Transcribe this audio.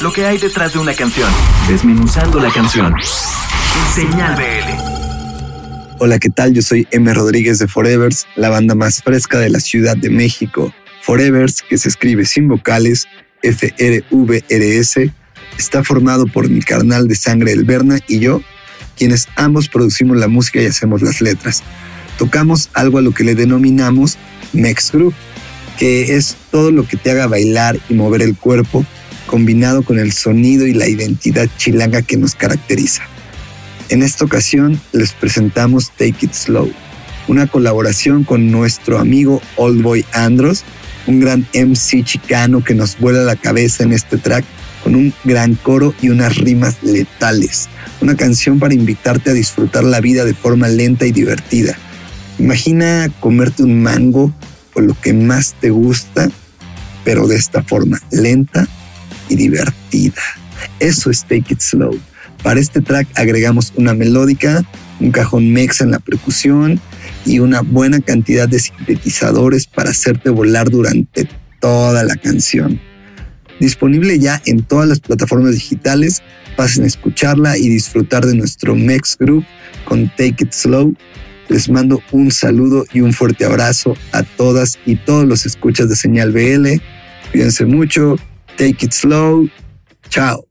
lo que hay detrás de una canción, desmenuzando la canción. Señal BL. Hola, ¿qué tal? Yo soy M. Rodríguez de Forevers, la banda más fresca de la Ciudad de México. Forevers, que se escribe sin vocales, F-R-V-R-S, está formado por mi carnal de sangre El Berna y yo, quienes ambos producimos la música y hacemos las letras. Tocamos algo a lo que le denominamos Mex Group, que es todo lo que te haga bailar y mover el cuerpo combinado con el sonido y la identidad chilanga que nos caracteriza. En esta ocasión les presentamos Take It Slow, una colaboración con nuestro amigo Oldboy Andros, un gran MC chicano que nos vuela la cabeza en este track con un gran coro y unas rimas letales. Una canción para invitarte a disfrutar la vida de forma lenta y divertida. Imagina comerte un mango o lo que más te gusta, pero de esta forma lenta y divertida. Eso es Take It Slow. Para este track agregamos una melódica, un cajón mexa en la percusión y una buena cantidad de sintetizadores para hacerte volar durante toda la canción. Disponible ya en todas las plataformas digitales, pasen a escucharla y disfrutar de nuestro Mex Group con Take It Slow. Les mando un saludo y un fuerte abrazo a todas y todos los escuchas de Señal BL. Cuídense mucho, Take it slow. Chao.